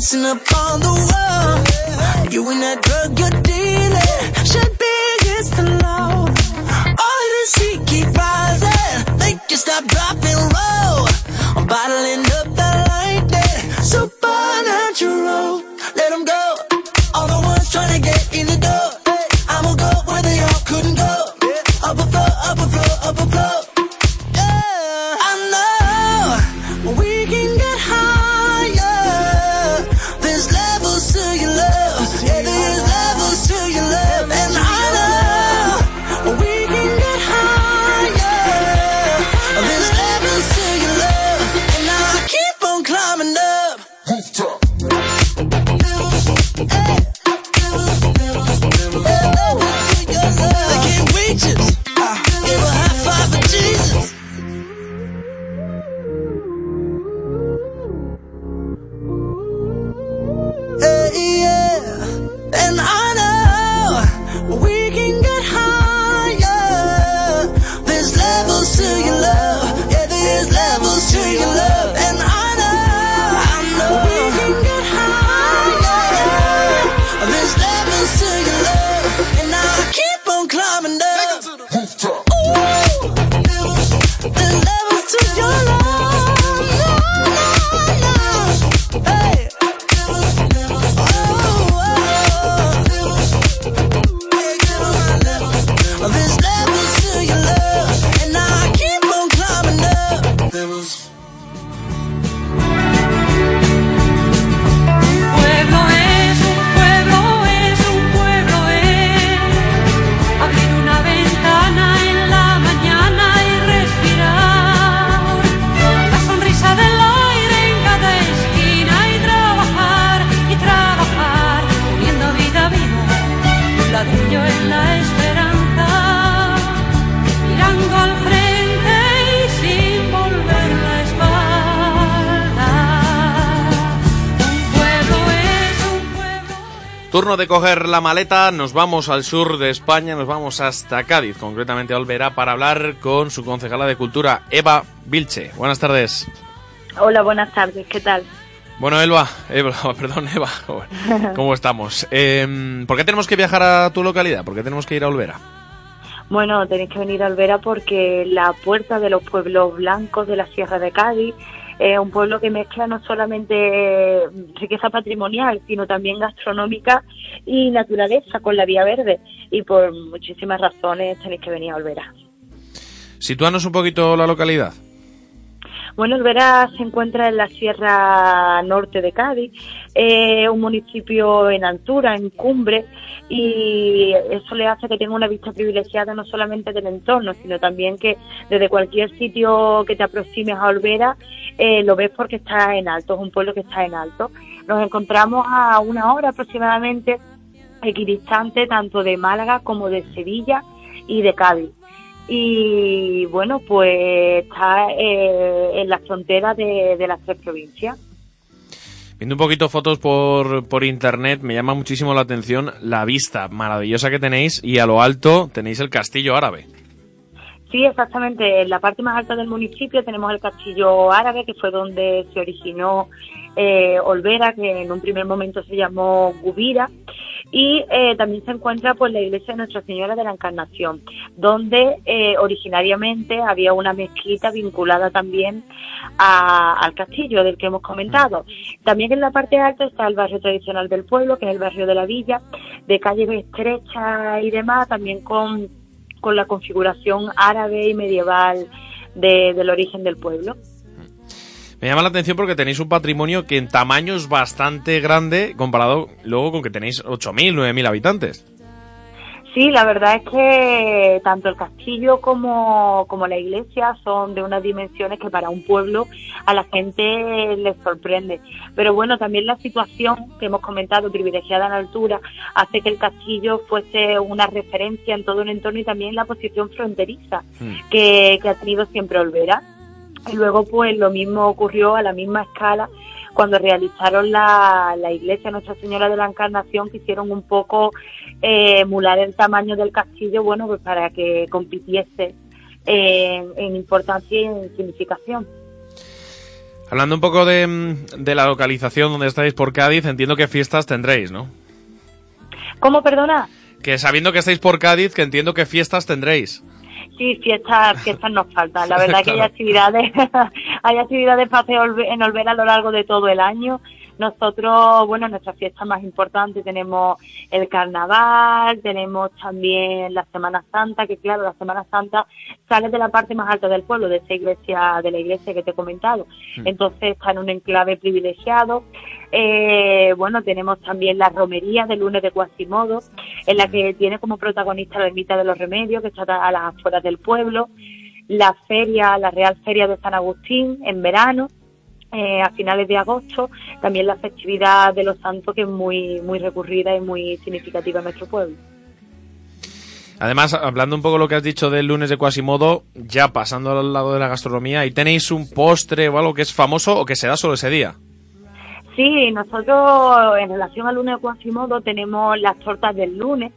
A: dancing up on the wall. You and that drug you're dealing should be against the law. All this heat keep rising, think you stop dropping low. I'm bottling.
I: La
C: maleta, nos vamos al sur de España, nos vamos hasta Cádiz, concretamente a Olvera, para hablar con su concejala de Cultura, Eva Vilche. Buenas tardes.
K: Hola, buenas tardes, ¿qué tal?
C: Bueno, Elba, Eva, perdón, Eva, ¿cómo estamos? Eh, ¿Por qué tenemos que viajar a tu localidad? ¿Por qué tenemos que ir a Olvera?
K: Bueno, tenéis que venir a Alvera porque la puerta de los pueblos blancos de la Sierra de Cádiz es un pueblo que mezcla no solamente eh, riqueza patrimonial, sino también gastronómica y naturaleza con la vía verde. Y por muchísimas razones tenéis que venir a Olvera.
C: Sitúanos un poquito la localidad.
K: Bueno, Olvera se encuentra en la Sierra Norte de Cádiz, eh, un municipio en altura, en cumbre, y eso le hace que tenga una vista privilegiada no solamente del entorno, sino también que desde cualquier sitio que te aproximes a Olvera eh, lo ves porque está en alto, es un pueblo que está en alto. Nos encontramos a una hora aproximadamente equidistante tanto de Málaga como de Sevilla y de Cádiz y bueno, pues está eh, en la frontera de, de las tres provincias.
C: Viendo un poquito fotos por, por internet, me llama muchísimo la atención la vista maravillosa que tenéis y a lo alto tenéis el castillo árabe.
K: Sí, exactamente. En la parte más alta del municipio tenemos el castillo árabe, que fue donde se originó eh, Olvera, que en un primer momento se llamó Gubira. Y eh, también se encuentra pues la iglesia de Nuestra Señora de la Encarnación, donde eh, originariamente había una mezquita vinculada también al castillo del que hemos comentado. También en la parte alta está el barrio tradicional del pueblo, que es el barrio de la villa, de calles estrechas y demás, también con, con la configuración árabe y medieval de- del origen del pueblo.
C: Me llama la atención porque tenéis un patrimonio que en tamaño es bastante grande comparado luego con que tenéis 8.000, 9.000 habitantes.
K: Sí, la verdad es que tanto el castillo como, como la iglesia son de unas dimensiones que para un pueblo a la gente les sorprende. Pero bueno, también la situación que hemos comentado, privilegiada en altura, hace que el castillo fuese una referencia en todo el entorno y también la posición fronteriza que, que ha tenido siempre Olvera. Y luego, pues lo mismo ocurrió a la misma escala cuando realizaron la, la iglesia Nuestra Señora de la Encarnación, quisieron un poco eh, emular el tamaño del castillo, bueno, pues para que compitiese en, en importancia y en significación.
C: Hablando un poco de, mm, de la localización donde estáis por Cádiz, entiendo que fiestas tendréis, ¿no?
K: ¿Cómo, perdona?
C: Que sabiendo que estáis por Cádiz, que entiendo que fiestas tendréis.
K: Sí, fiestas, fiestas nos faltan. La verdad que hay
C: Claro.
K: actividades, hay actividades para hacer en Olvera a lo largo de todo el año. Nosotros, bueno, nuestra fiesta más importante tenemos el carnaval, tenemos también la Semana Santa, que claro, la Semana Santa sale de la parte más alta del pueblo, de esa iglesia, de la iglesia que te he comentado.
L: Mm.
K: Entonces está en un enclave privilegiado. Eh, bueno, tenemos también la romería del lunes de Quasimodo, en la que tiene como protagonista la ermita de los remedios, que está a las afueras del pueblo. La feria, la Real Feria de San Agustín, en verano, eh, a finales de agosto. También la festividad de los santos, que es muy, muy recurrida y muy significativa en nuestro pueblo.
C: Además, hablando un poco lo que has dicho del lunes de Quasimodo, ya pasando al lado de la gastronomía, ¿y tenéis un postre o algo que es famoso o que se da solo ese día?
K: Sí, nosotros en relación al lunes de Quasimodo tenemos las tortas del lunes,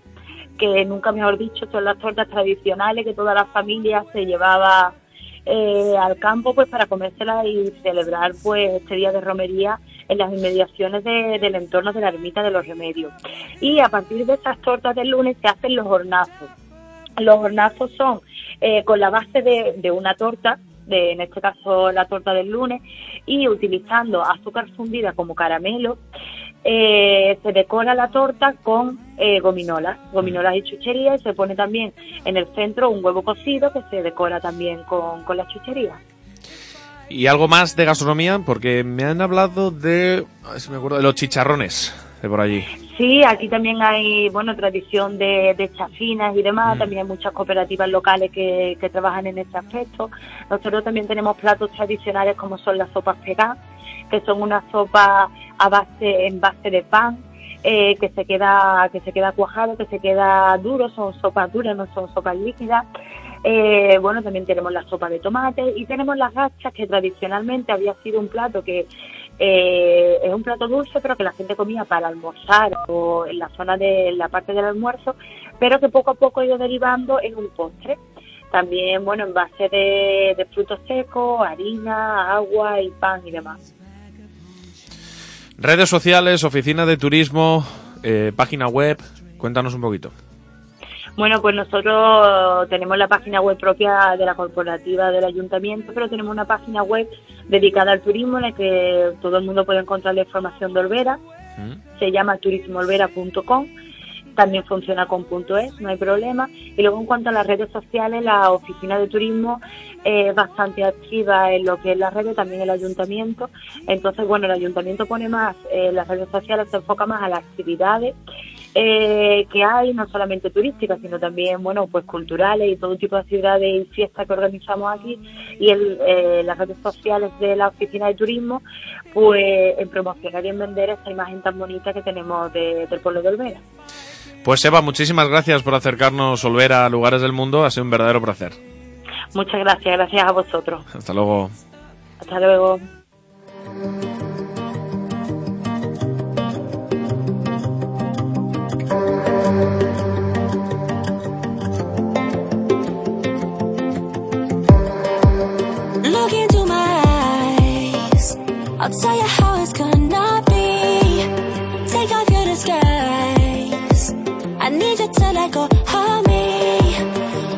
K: que nunca mejor dicho son las tortas tradicionales que toda la familia se llevaba eh, al campo pues para comérselas y celebrar pues este día de romería en las inmediaciones de- del entorno de la ermita de los remedios. Y a partir de esas tortas del lunes se hacen los hornazos. Los hornazos son eh, con la base de, de una torta, de, en este caso la torta del lunes, y utilizando azúcar fundida como caramelo, eh, se decora la torta con eh, gominolas, gominolas y chucherías, y se pone también en el centro un huevo cocido que se decora también con, con las chucherías.
C: Y algo más de gastronomía, porque me han hablado de, a ver si me acuerdo, de los chicharrones de por allí.
K: Sí, aquí también hay, bueno, tradición de, de chafinas y demás, también hay muchas cooperativas locales que, que trabajan en este aspecto. Nosotros también tenemos platos tradicionales como son las sopas pegadas, que son una sopa a base, en base de pan, eh, que se queda, que se queda cuajado, que se queda duro, son sopas duras, no son sopas líquidas. Eh, bueno, también tenemos la sopa de tomate y tenemos las gachas, que tradicionalmente había sido un plato que eh, es un plato dulce, pero que la gente comía para almorzar o en la zona de la parte del almuerzo, pero que poco a poco ha ido derivando en un postre. También, bueno, en base de frutos secos, harina, agua y pan y demás.
C: Redes sociales, oficina de turismo, eh, página web, cuéntanos un poquito.
K: Bueno, pues nosotros tenemos la página web propia de la corporativa del ayuntamiento, pero tenemos una página web dedicada al turismo en la que todo el mundo puede encontrar la información de Olvera. Se llama turismoolvera.com. También funciona con .es, no hay problema. Y luego en cuanto a las redes sociales, la oficina de turismo es bastante activa en lo que es las redes, también el ayuntamiento. Entonces, bueno, el ayuntamiento pone más, eh, las redes sociales se enfoca más a las actividades eh, que hay, no solamente turísticas, sino también, bueno, pues culturales y todo tipo de actividades y fiestas que organizamos aquí. Y el, eh, las redes sociales de la oficina de turismo, pues en promocionar y en vender esta imagen tan bonita que tenemos de- del pueblo de Olvera.
C: Pues Eva, muchísimas gracias por acercarnos volver a lugares del mundo, ha sido un verdadero placer.
K: Muchas gracias, gracias a vosotros.
C: Hasta luego.
K: Hasta luego.
I: Look into my eyes. I'll tell you how it's gonna you to of me.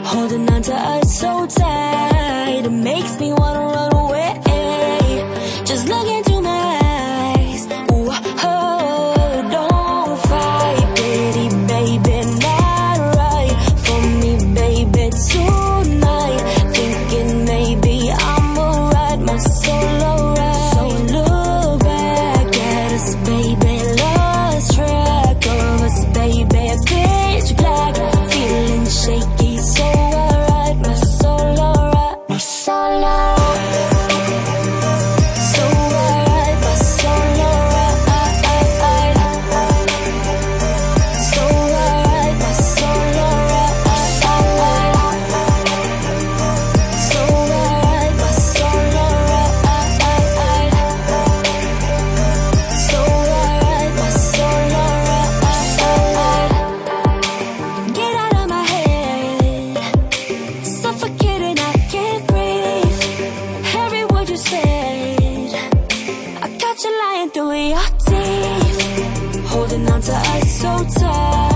I: Holding on to us so tight. It makes me wanna run away. Just look into you said. I caught you lying through your teeth, holding on to us so tight.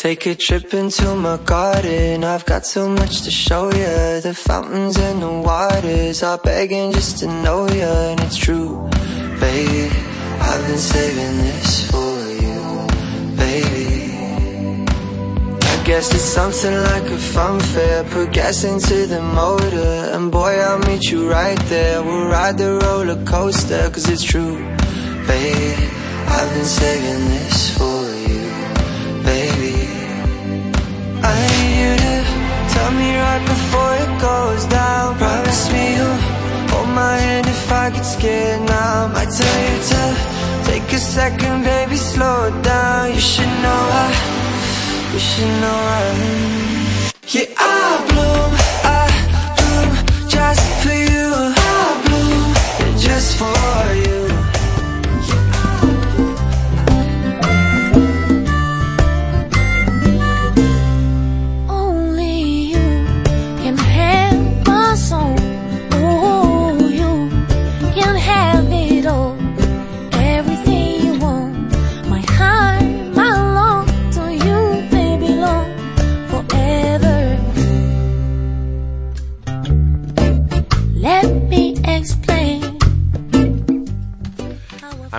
L: Take a trip into my garden. I've got so much to show you. The fountains and the waters are begging just to know you. And it's true, baby. I've been saving this for you, baby. I guess it's something like a funfair. Put gas into the motor. And boy, I'll meet you right there. We'll ride the roller coaster. Cause it's true, baby. I've been saving this for tell me right before it goes down. Promise me you'll hold my hand if I get scared now. I tell you to take a second, baby, slow down. You should know I, you should know I. Yeah, I bloom, I bloom just for you. I bloom just for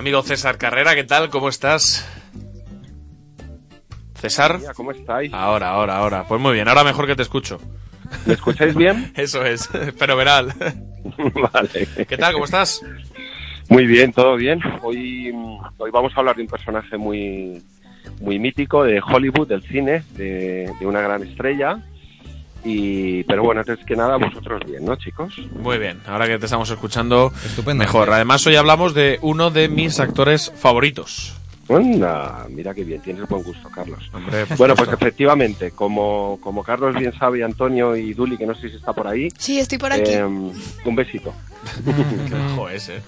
C: Amigo César Carrera, ¿qué tal? ¿Cómo estás? César.
M: ¿Cómo estáis?
C: Ahora, ahora, ahora. Pues muy bien, ahora mejor que te escucho.
M: ¿Me escucháis bien?
C: Eso es, fenomenal.
M: vale.
C: ¿Qué tal? ¿Cómo estás?
M: Muy bien, todo bien. Hoy, hoy vamos a hablar de un personaje muy, muy mítico de Hollywood, del cine, de, de una gran estrella. Y, pero bueno, antes que nada, vosotros bien, ¿no, chicos?
C: Muy bien, ahora que te estamos escuchando, mejor. Además, hoy hablamos de uno de mis actores favoritos.
M: Anda, mira qué bien, tienes buen gusto, Carlos.
C: Hombre,
M: bueno, pues efectivamente, como, como Carlos bien sabe, y Antonio y Duli, que no sé si está por ahí.
G: Sí, estoy por aquí.
M: eh, un besito.
C: Qué majo es, eh.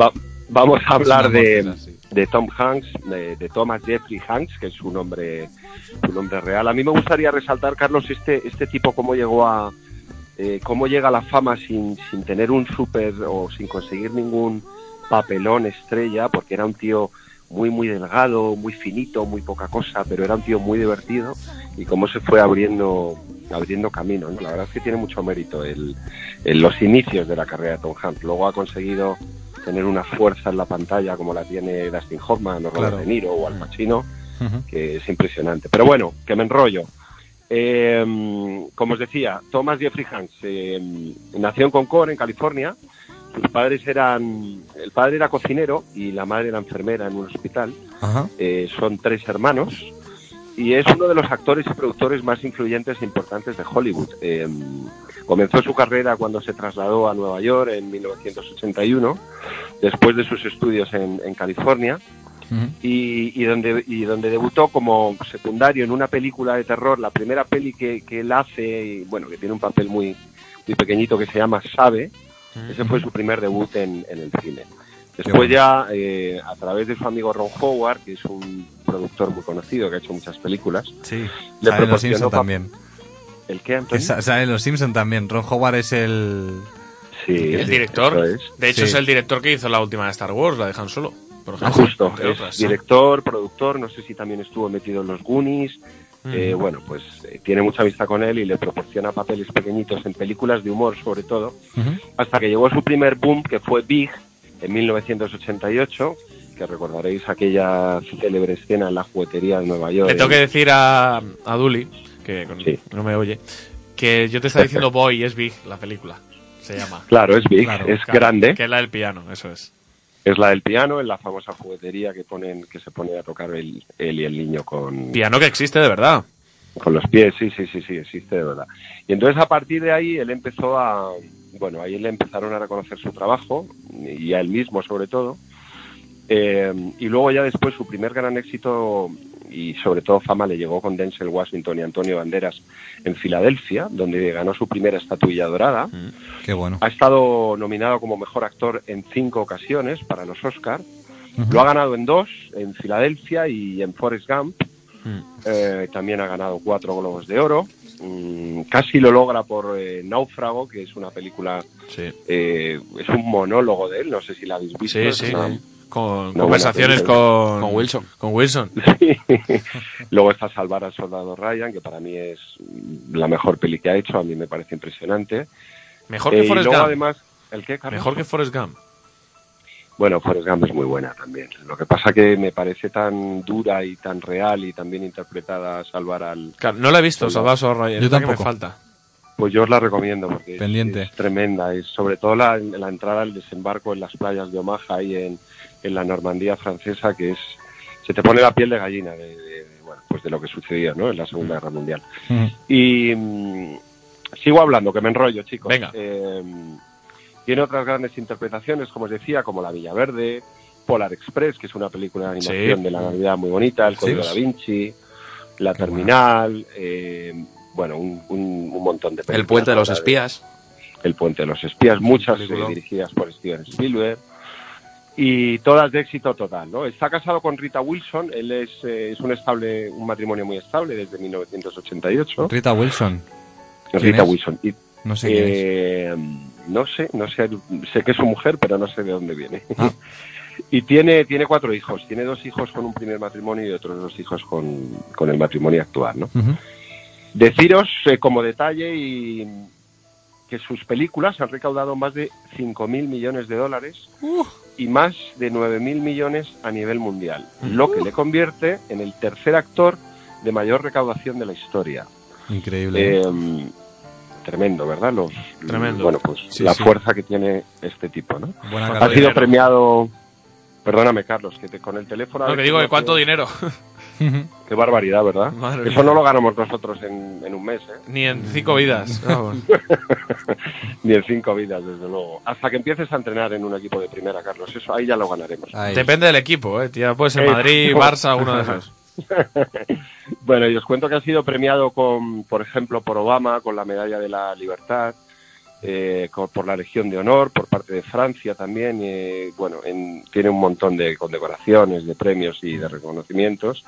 M: Va- vamos a hablar de, de Tom Hanks, de, de Thomas Jeffrey Hanks, que es su nombre, su nombre real. A mí me gustaría resaltar, Carlos, este, este tipo cómo llegó a eh, cómo llega a la fama sin, sin tener un súper o sin conseguir ningún papelón estrella, porque era un tío muy muy delgado, muy finito, muy poca cosa, pero era un tío muy divertido y cómo se fue abriendo abriendo camino. ¿no? La verdad es que tiene mucho mérito el, el- los inicios de la carrera de Tom Hanks. Luego ha conseguido tener una fuerza en la pantalla como la tiene Dustin Hoffman o Robert
H: Claro.
M: De Niro o Al Pacino, que es impresionante. Pero bueno, que me enrollo. Eh, como os decía, Thomas Jeffrey Hanks eh, nació en Concord, en California. Sus padres eran, el padre era cocinero y la madre era enfermera en un hospital. Eh, son tres hermanos y es uno de los actores y productores más influyentes e importantes de Hollywood. Eh, comenzó su carrera cuando se trasladó a Nueva York en 1981, después de sus estudios en, en California, y, y donde, y donde debutó como secundario en una película de terror, la primera peli que, que él hace, y, bueno, que tiene un papel muy, muy pequeñito que se llama Sabe, ese fue su primer debut en, en el cine. Después ya, eh, a través de su amigo Ron Howard, que es un productor muy conocido, que ha hecho muchas películas,
H: Sí.
M: Le
H: Sale en los Simpson también.
M: ¿el qué,
H: Que
M: Antonio?
H: sale en los Simpson también. Ron Howard es el...
M: Sí,
C: El director.
M: es.
C: De hecho,
H: Sí.
C: es el director que hizo la última de Star Wars, la de Han Solo. Por ejemplo,
M: Justo, es
C: otras.
M: director, productor, no sé si también estuvo metido en los Goonies. Eh,
C: Ujú.
M: bueno, pues eh, tiene mucha amistad con él y le proporciona papeles pequeñitos en películas de humor, sobre todo, hasta que llegó a su primer boom, que fue Big, en 1988, que recordaréis aquella célebre escena en la juguetería de Nueva York.
C: Le tengo que decir a, a Duli, que con-
M: Sí.
C: no me oye, que yo te estaba diciendo Boy, es Big, la película. Se llama.
M: Claro, es Big,
H: Claro,
M: es
C: Claro,
M: grande,
C: Que es la del piano, eso es.
M: es la del piano, en la famosa juguetería que ponen que se pone a tocar el, él y el niño con,
C: Piano que existe de verdad.
M: Con los pies, sí, sí, sí, sí, existe de verdad. Y entonces a partir de ahí él empezó a, bueno, ahí le empezaron a reconocer su trabajo y a él mismo sobre todo. Eh, y luego ya después su primer gran éxito y sobre todo fama le llegó con Denzel Washington y Antonio Banderas en Filadelfia, donde ganó su primera estatuilla dorada.
H: Qué bueno.
M: Ha estado nominado como mejor actor en cinco ocasiones para los Oscar. Lo ha ganado en dos, en Filadelfia y en Forrest Gump. Eh, también ha ganado cuatro globos de oro. Mm, casi lo logra por eh, Náufrago, que es una película,
C: Sí.
M: eh, es un monólogo de él, no sé si la habéis visto.
C: Sí,
M: es
C: sí.
M: una,
C: con
M: No,
C: conversaciones con,
F: Con Wilson.
C: Con Wilson.
M: Luego está Salvar al Soldado Ryan, que para mí es la mejor peli que ha hecho, a mí me parece impresionante.
C: Mejor
M: Eh,
C: que
M: y
C: Forrest Gump.
M: además, ¿el qué?
C: Mejor que Forrest Gump.
M: Bueno, Forrest Gump es muy buena también. Lo que pasa que me parece tan dura y tan real y tan bien interpretada Salvar al...
C: Claro, no la he visto, Ryan.
H: Yo
C: que me
H: tampoco.
C: falta.
M: Pues yo os la recomiendo porque es-
H: Pendiente.
M: es, tremenda. Es sobre todo la, la entrada al desembarco en las playas de Omaha ahí en, en la Normandía francesa, que es se te pone la piel de gallina de, de- de, bueno, pues de lo que sucedió ¿no? en la Segunda Guerra Mundial. Y mm, sigo hablando, que me enrollo, chicos.
C: Venga.
M: Eh, tiene otras grandes interpretaciones, como os decía, como La Villa Verde, Polar Express, que es una película de animación
C: Sí.
M: de la Navidad muy bonita, El Código
H: Sí.
M: da Vinci, La Terminal, eh, bueno, un, un- un montón de películas.
F: El puente de los espías.
M: El puente de los espías, muchas eh, dirigidas por Steven Spielberg y todas de éxito total, ¿no? Está casado con Rita Wilson, él es, eh, es un estable, un matrimonio muy estable desde 1988.
H: Rita Wilson. ¿Quién
M: Rita
H: es?
M: Wilson. Y,
H: No sé quién es.
M: Eh, no sé, no sé, sé que es su mujer, pero no sé de dónde viene.
H: Ah.
M: Y tiene, tiene cuatro hijos. Tiene dos hijos con un primer matrimonio y otros dos hijos con, con el matrimonio actual, ¿no? Deciros eh, como detalle y que sus películas han recaudado más de 5.000 millones de dólares y más de 9.000 millones a nivel mundial, lo que le convierte en el tercer actor de mayor recaudación de la historia.
H: Increíble.
M: Eh, tremendo, ¿verdad? Los,
C: Tremendo.
M: Bueno, pues
H: Sí,
M: la
H: sí.
M: fuerza que tiene este tipo, ¿no?
H: Buena
M: Ha sido
C: dinero.
M: premiado... Perdóname, Carlos, que te- con el teléfono...
C: No, que digo, que cuánto dinero.
M: Qué barbaridad, ¿verdad?
C: Madre
M: Eso
C: mía.
M: no lo ganamos nosotros en, en un mes, ¿eh?
C: Ni en cinco vidas. Vamos.
M: Ni en cinco vidas, desde luego. Hasta que empieces a entrenar en un equipo de primera, Carlos. Eso ahí ya lo ganaremos.
H: Ahí.
C: Depende del equipo, eh, tía. Puede ser
M: Eh,
C: Madrid,
M: no.
C: Barça, uno de esos.
M: Bueno, y os cuento que ha sido premiado con, por ejemplo, por Obama, con la Medalla de la Libertad, eh, por la Legión de Honor, por parte de Francia también. eh, bueno, en- tiene un montón de condecoraciones, de premios y de reconocimientos.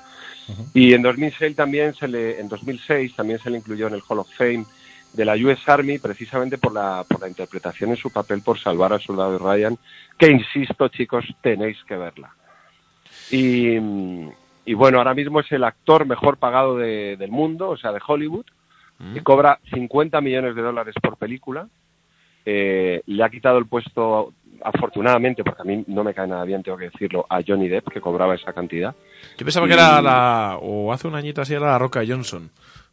M: Y en 2006 también se le, en 2006 también se le incluyó en el Hall of Fame de la US Army precisamente por la, por la interpretación en su papel por salvar al soldado Ryan, que insisto chicos, tenéis que verla. Y, y bueno, ahora mismo es el actor mejor pagado de- del mundo, o sea, de Hollywood, que cobra 50 millones de dólares por película. Eh, le ha quitado el puesto, afortunadamente, porque a mí no me cae nada bien, tengo que decirlo, a Johnny Depp, que cobraba esa cantidad.
C: Yo pensaba que era la. O hace un añito así era la Roca Johnson.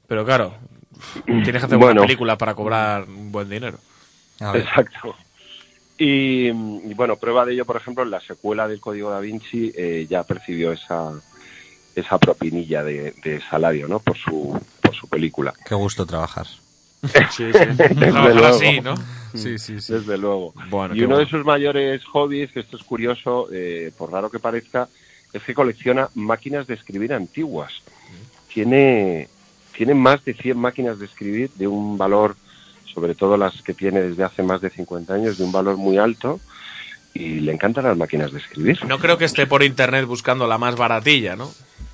C: Pero claro, tienes que hacer
M: Bueno.
C: una película para cobrar un buen dinero.
H: A ver.
M: Exacto. Y, y, bueno, prueba de ello, por ejemplo, en la secuela del Código da Vinci eh, ya percibió esa, esa propinilla de, de salario, ¿no? Por su, por su película.
H: Qué gusto trabajar.
C: Sí, sí.
M: Desde luego.
C: así, ¿no?
H: Sí, sí, sí.
M: Desde luego.
C: Bueno,
M: y uno
C: bueno.
M: de sus mayores hobbies, que esto es curioso, eh, por raro que parezca, es que colecciona máquinas de escribir antiguas. Tiene, tiene más de 100 máquinas de escribir de un valor, sobre todo las que tiene desde hace más de 50 años, de un valor muy alto. Y le encantan las máquinas de escribir.
C: No creo que esté por internet buscando la más baratilla, ¿no?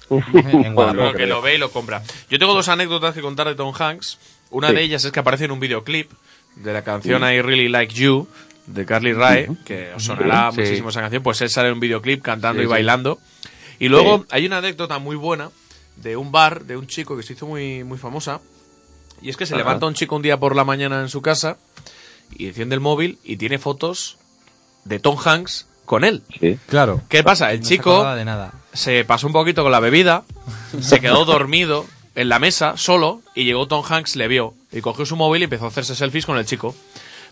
H: En.
C: Creo que lo ve y lo compra. Yo tengo dos anécdotas que contar de Tom Hanks. Una
M: Sí.
C: de ellas es que aparece en un videoclip de la canción I Really Like You de Carly Rae, que os sonará
F: Sí.
C: muchísimo esa canción, pues él sale en un videoclip cantando
F: Sí,
C: y
F: sí.
C: bailando. Y luego
M: Sí.
C: hay una anécdota muy buena de un bar de un chico que se hizo muy, muy famosa. Y es que se
M: Ajá.
C: levanta un chico un día por la mañana en su casa y enciende el móvil y tiene fotos de Tom Hanks con él.
M: Sí.
H: Claro.
C: ¿Qué pasa? El
H: No
C: chico
H: de nada.
C: Se pasó un poquito con la bebida, se quedó dormido en la mesa solo y llegó Tom Hanks, le vio y cogió su móvil y empezó a hacerse selfies con el chico.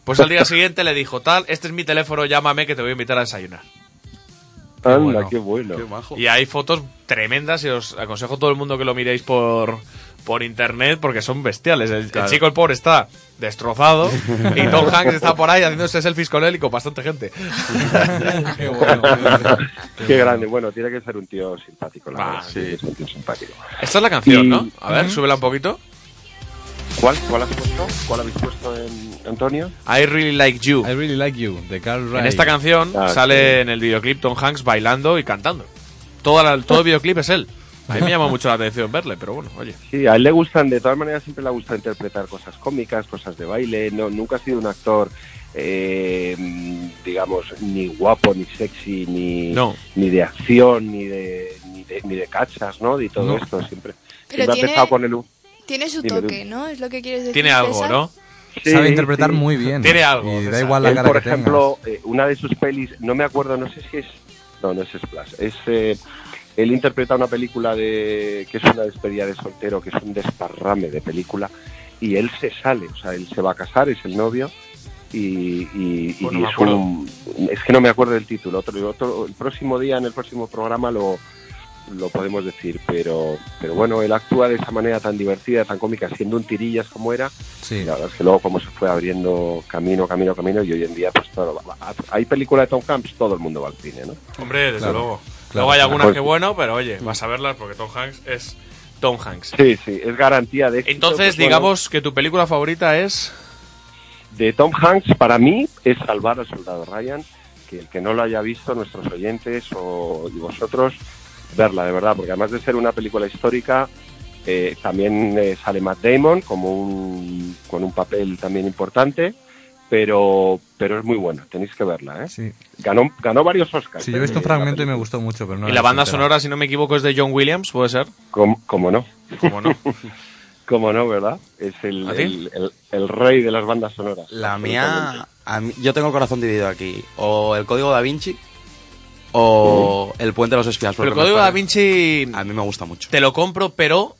C: Pues al día siguiente le dijo, tal, este es mi teléfono, llámame que te voy a invitar a desayunar.
M: Anda,
H: bueno.
M: qué bueno.
C: Y hay fotos tremendas y os aconsejo a todo el mundo que lo miréis por, por internet porque son bestiales. El, el chico, el pobre, está destrozado y Tom Hanks está por ahí haciéndose selfies con él y con bastante gente.
H: Qué bueno.
M: Qué grande. Bueno, tiene que ser un tío simpático, la verdad.
F: sí.
M: Ser un tío simpático.
C: Esta es la canción,
M: Y-
C: ¿no? A ver, súbela un poquito.
M: ¿Cuál, ¿Cuál has puesto? ¿Cuál habéis puesto, en, Antonio?
C: I really like you.
H: I really like you, de Carl Ray.
C: En esta canción
M: Ah,
C: sale
M: sí.
C: en el videoclip Tom Hanks bailando y cantando. Toda la- todo el videoclip es él. A mí me llama mucho la atención verle, pero bueno, oye.
M: Sí, a él le gustan, de todas maneras siempre le gusta interpretar cosas cómicas, cosas de baile, no, nunca ha sido un actor, eh, digamos, ni guapo, ni sexy, ni,
C: No.
M: ni de acción, ni de, ni de, ni de cachas, ¿no? Ni todo
C: No.
M: esto, siempre,
G: Pero
M: siempre ha
G: tiene-
M: pensado con el...
G: Tiene su
M: Dime,
G: toque. ¿no? Es lo que quieres decir.
C: Tiene algo,
G: César?
C: ¿no?
H: Sabe interpretar
M: sí.
H: muy bien.
C: Tiene algo,
H: Y da igual la
M: Él,
H: cara
M: por
H: que
M: ejemplo, eh, una de sus pelis, no me acuerdo, no sé si es... No, no es Splash. Es, eh, él interpreta una película de que es una despedida de soltero, que es un desparrame de película, y él se sale, o sea, él se va a casar, es el novio, y, y- es, un- es que no me acuerdo del título. Otro, otro- el próximo día, en el próximo programa, lo, lo podemos decir, pero, pero bueno, él actúa de esa manera tan divertida, tan cómica, siendo un tirillas como era,
H: Sí.
M: la verdad es que luego como se fue abriendo camino, camino, camino, y hoy en día pues todo, hay película de Tom Hanks, todo el mundo va al cine, ¿no?
C: Hombre, desde
H: Claro,
C: luego.
H: Claro.
C: Luego hay algunas
M: Pues-
C: que bueno, pero oye, vas a verlas porque Tom Hanks es Tom Hanks.
M: Sí, sí, es garantía de éxito.
C: Entonces,
M: pues, bueno,
C: digamos que tu película favorita es...
M: de Tom Hanks para mí es salvar al soldado Ryan, que el que no lo haya visto, nuestros oyentes o y vosotros, verla de verdad, porque además de ser una película histórica, eh, también eh, sale Matt Damon como un, con un papel también importante, pero, pero es muy buena, tenéis que verla, ¿eh?
H: Sí.
M: Ganó, ganó varios Oscars.
H: Sí, yo he
M: ¿eh?
H: visto un fragmento y me gustó mucho, pero no
C: y la banda sonora, si no me equivoco, es de John Williams, ¿puede ser?
M: ¿Cómo, cómo no?
C: ¿Cómo no?
M: ¿Cómo no, verdad? Es el, el, el- el rey de las bandas sonoras.
F: La mía, a mí- yo tengo el corazón dividido aquí. O el Código Da Vinci o el Puente de los Espías.
C: Pero el Código Da Vinci
F: A mí me gusta mucho.
C: te lo compro, pero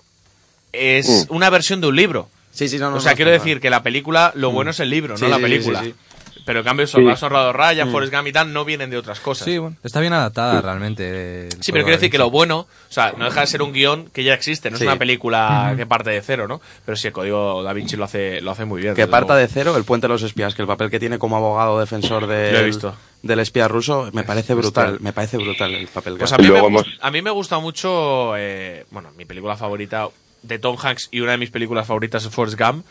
C: es
M: Mm.
C: una versión de un libro.
F: Sí, sí, no, no.
C: o sea,
F: no,
C: quiero
F: no,
C: decir que la película, lo bueno es el libro,
F: Sí,
C: no la película.
F: sí, sí.
C: Pero en cambio, Soldado
M: Sí.
C: Honrado Ryan,
F: Mm.
C: Forrest Gump y tal no vienen de otras cosas.
H: Sí, bueno, está bien adaptada realmente.
C: Sí, pero quiero decir que lo bueno, o sea, no deja de ser un guion que ya existe, no es una película que parte de cero, ¿no? Pero sí, el código Da Vinci lo hace, lo hace muy bien.
F: Que parta
C: luego.
F: de cero el Puente de los Espías, que el papel que tiene como abogado defensor del,
C: Lo he visto.
F: del espía ruso me parece brutal. Me parece brutal el papel que
C: Pues a mí, me,
M: hemos-
C: a mí me gusta mucho, eh, bueno, mi película favorita de Tom Hanks y una de mis películas favoritas es Forrest Gump,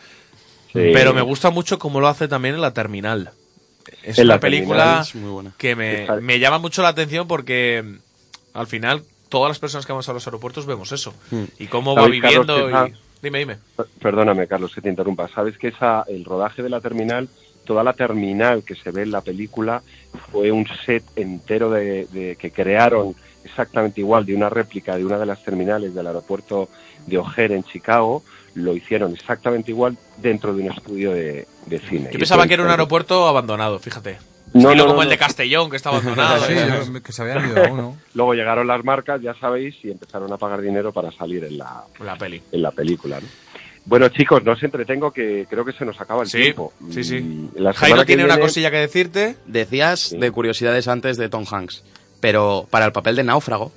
M: Sí.
C: pero me gusta mucho cómo lo hace también en La Terminal. Es
M: En
C: una
M: La
C: película
F: es
C: que me, me llama mucho la atención porque mm, al final todas las personas que vamos a los aeropuertos vemos eso.
F: Mm.
C: Y cómo va
M: ¿Sabéis, Carlos,
C: viviendo. y...
M: esa-
C: Dime, dime.
M: Perdóname, Carlos, que te interrumpa. Sabes que esa, el rodaje de la terminal, toda la terminal que se ve en la película fue un set entero de, de- que crearon exactamente igual de una réplica de una de las terminales del aeropuerto de O'Hare en Chicago. Lo hicieron exactamente igual dentro de un estudio de, de cine.
C: Yo pensaba que era un aeropuerto abandonado, fíjate.
M: No, no,
C: como
M: no,
C: el de. Castellón, que está abandonado.
H: Sí,
C: ¿eh?
H: que se habían ido a uno.
M: Luego llegaron las marcas, ya sabéis, y empezaron a pagar dinero para salir en la,
C: La peli.
M: en la película. ¿no? Bueno, chicos, no os entretengo que creo que se nos acaba el
C: Sí,
M: tiempo.
C: sí, sí.
M: La
C: Jairo tiene una cosilla que decirte.
F: Decías
M: Sí.
F: de curiosidades antes de Tom Hanks, pero para el papel de náufrago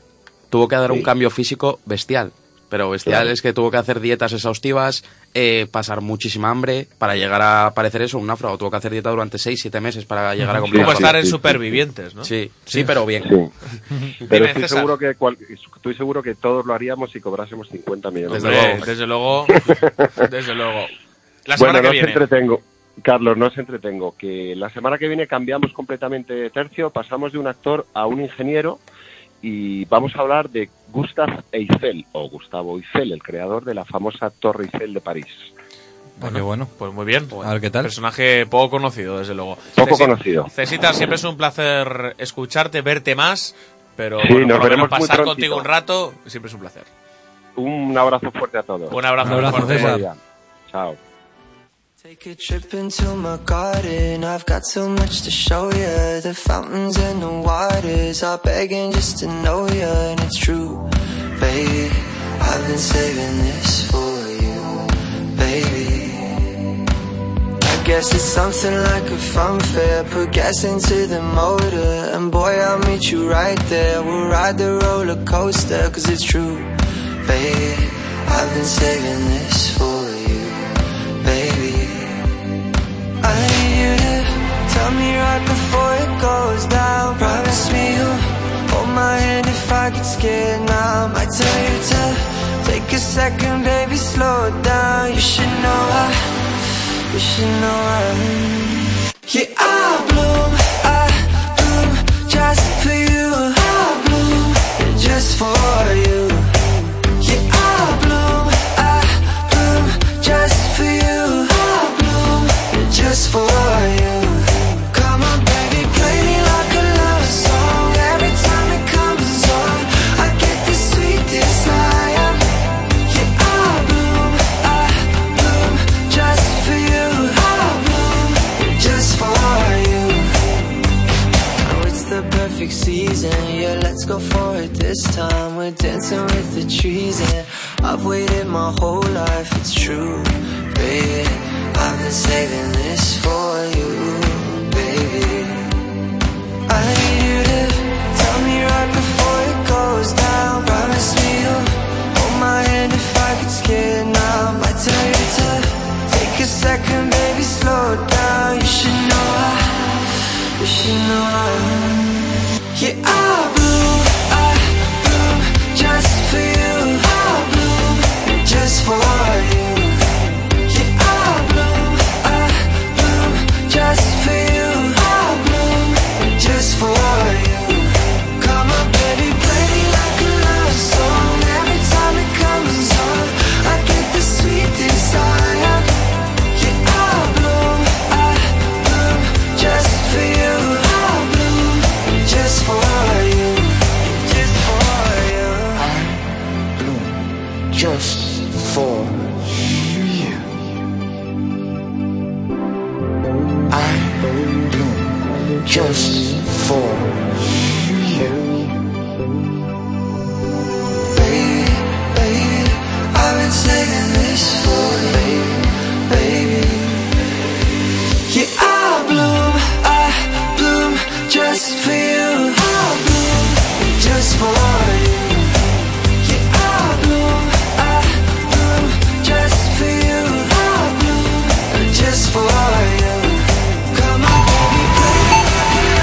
F: tuvo que dar
M: Sí.
F: un cambio físico bestial. Pero bestial
M: Claro.
F: es que tuvo que hacer dietas exhaustivas, eh, pasar muchísima hambre para llegar a parecer eso, un náufrago. Tuvo que hacer dieta durante 6-7 meses para llegar a cumplir
C: Como
F: la
C: estar en
M: sí, sí,
C: Supervivientes, ¿no?
F: Sí, sí, pero bien.
M: Sí. Pero estoy seguro, que cual- estoy seguro que todos lo haríamos si cobrásemos 50 millones
F: Desde
M: de
C: Hombre,
M: euros.
C: desde luego. Desde luego. La
M: Bueno,
C: semana
M: no
C: que
M: os
C: viene.
M: entretengo. Carlos, no os entretengo. Que la semana que viene cambiamos completamente de tercio, pasamos de un actor a un ingeniero y vamos a hablar de Gustav Eiffel, o Gustavo Eiffel, el creador de la famosa Torre Eiffel de París.
H: Qué bueno.
C: Pues muy bien.
H: A ver qué tal.
C: Personaje poco conocido, desde luego.
M: Poco
C: Ceci-
M: conocido.
C: Cecita, siempre es un placer escucharte, verte más. Pero
M: Sí,
C: bueno,
M: nos
C: por lo menos
M: veremos muy
C: pasar contigo un rato siempre es un placer.
M: Un abrazo fuerte a todos.
C: Un abrazo,
H: Un abrazo,
C: fuerte.
H: César.
M: Chao.
L: Take a trip into my garden. I've got so much to show you. The fountains and the waters are begging just to know you. And it's true, baby. I've been saving this for you, baby. I guess it's something like a fun fair. Put gas into the motor. And boy, I'll meet you right there. We'll ride the roller coaster. Cause it's true, baby. I've been saving this for you, I need you to tell me right before it goes down. Promise me you'll hold my hand if I get scared now. I tell you to take a second, baby, slow down. You should know I, you should know I. Yeah, I bloom, I bloom just for you. I bloom just for you. Dancing with the trees, and I've waited my whole life. It's true, baby. I've been saving this for you,